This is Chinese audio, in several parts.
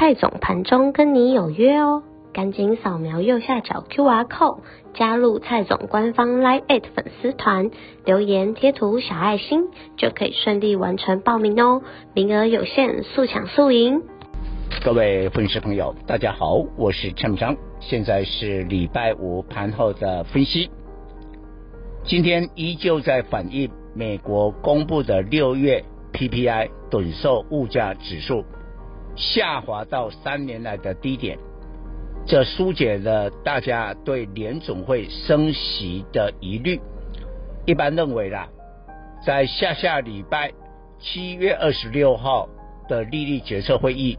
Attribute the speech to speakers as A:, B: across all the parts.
A: 蔡总盘中跟你有约哦，赶紧扫描右下角 QR code 加入蔡总官方 Live 粉丝团，留言贴图小爱心就可以顺利完成报名哦，名额有限，速抢速赢。
B: 各位粉丝朋友，大家好，我是陈章，现在是礼拜五盘后的分析。今天依旧在反映美国公布的六月 PPI 短售物价指数。下滑到三年来的低点，这疏解了大家对联总会升息的疑虑。一般认为啦，在下下礼拜七月二十六号的利率决策会议，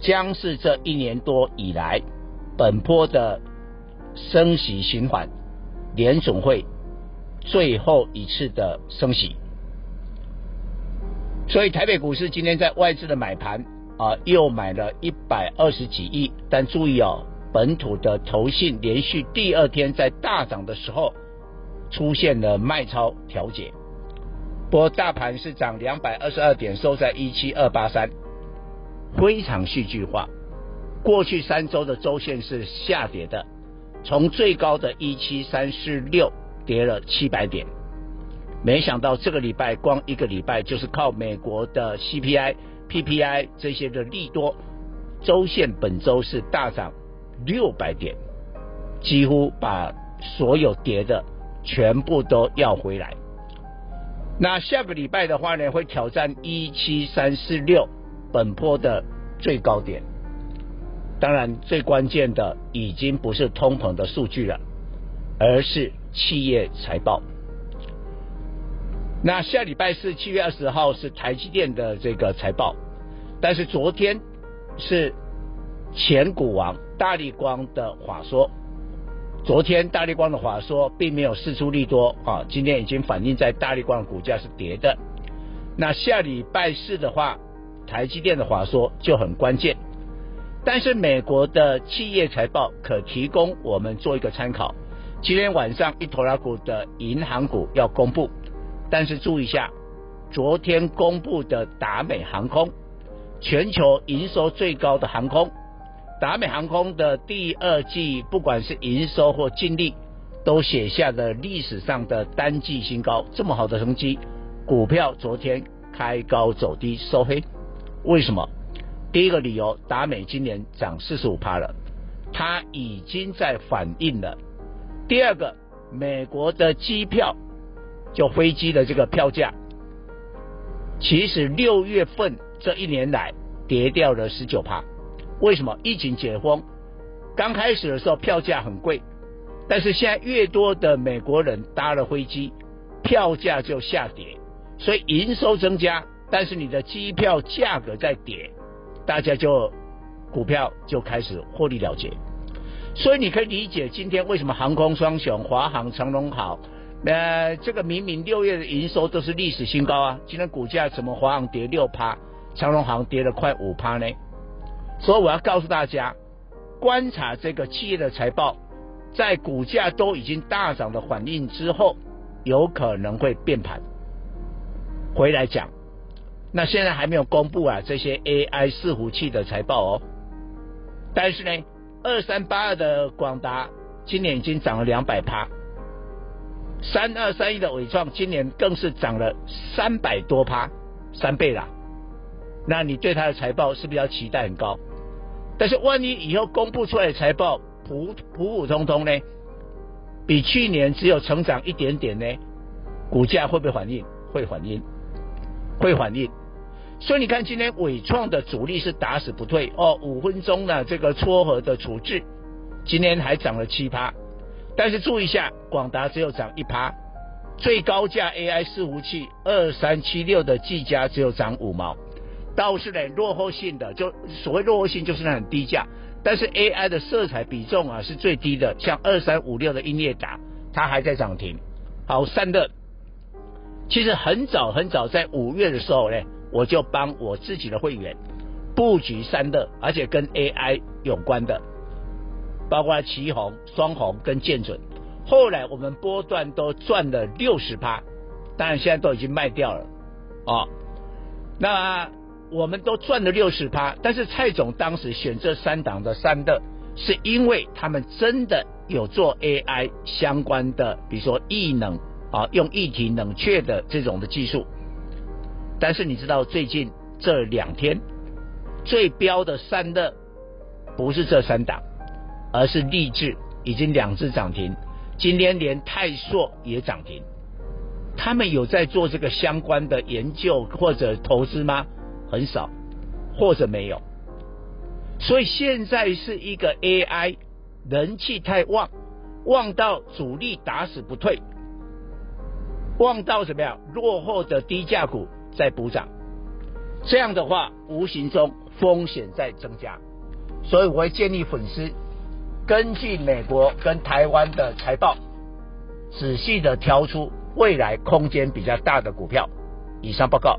B: 将是这一年多以来本波的升息循环，联总会最后一次的升息。所以台北股市今天在外资的买盘。啊，又买了一百二十几亿，但注意哦，本土的投信连续第二天在大涨的时候出现了卖超调节。不过大盘是涨两百二十二点，收在一七二八三，非常戏剧化。过去三周的周线是下跌的，从最高的一七三四六跌了七百点，没想到这个礼拜光一个礼拜就是靠美国的 CPI。PPI 这些的利多，周线本周是大涨六百点，几乎把所有跌的全部都要回来。那下个礼拜的话呢，会挑战一七三四六本波的最高点。当然，最关键的已经不是通膨的数据了，而是企业财报。那下礼拜四七月二十号是台积电的这个财报，但是昨天是前股王大力光的话说，昨天大力光的话说并没有释出利多啊，今天已经反映在大力光的股价是跌的。那下礼拜四的话，台积电的话说就很关键，但是美国的企业财报可提供我们做一个参考。今天晚上一拖拉股的银行股要公布。但是注意一下，昨天公布的达美航空，全球营收最高的航空，达美航空的第二季不管是营收或净利，都写下了历史上的单季新高。这么好的成绩，股票昨天开高走低收黑，为什么？第一个理由，达美今年涨四十五趴了，它已经在反映了。第二个，美国的机票。就飞机的这个票价，其实六月份这一年来跌掉了十九趴。为什么？疫情解封，刚开始的时候票价很贵，但是现在越多的美国人搭了飞机，票价就下跌，所以营收增加，但是你的机票价格在跌，大家就股票就开始获利了结。所以你可以理解今天为什么航空双雄华航、长荣好。呃，这个明明六月的营收都是历史新高啊，今天股价怎么华航跌六趴，长隆航跌了快五趴呢？所以我要告诉大家，观察这个企业的财报，在股价都已经大涨的反应之后，有可能会变盘。回来讲，那现在还没有公布啊，这些 AI 伺服器的财报哦。但是呢，二三八二的广达今年已经涨了两百趴。三二三一的伟创今年更是涨了三百多趴，三倍啦。那你对它的财报是不是要期待很高？但是万一以后公布出来的财报普普普通通呢？比去年只有成长一点点呢？股价会不会反应？会反应，会反应。所以你看今天伟创的主力是打死不退哦，五分钟的这个撮合的处置，今天还涨了七趴。但是注意一下，广达只有涨一趴，最高价 AI 伺服器二三七六的技嘉只有涨五毛，倒是呢落后性的，就所谓落后性就是那很低价，但是 AI 的色彩比重啊是最低的，像二三五六的英业达，它还在涨停。好，散热，其实很早很早在五月的时候呢，我就帮我自己的会员布局散热，而且跟 AI 有关的，包括奇鋐、双鸿跟建准。后来我们波段都赚了六十趴，当然现在都已经卖掉了，哦，那。我们都赚了六十趴，但是蔡总当时选这三档的散热，是因为他们真的有做 AI 相关的，比如说液冷啊，用液体冷却的这种的技术。但是你知道最近这两天最标的散热不是这三档，而是励志已经两只涨停，今天连泰硕也涨停。他们有在做这个相关的研究或者投资吗？很少，或者没有，所以现在是一个 AI 人气太旺，旺到主力打死不退，旺到怎么样？落后的低价股在补涨，这样的话无形中风险在增加，所以我会建议粉丝根据美国跟台湾的财报，仔细的挑出未来空间比较大的股票。以上报告。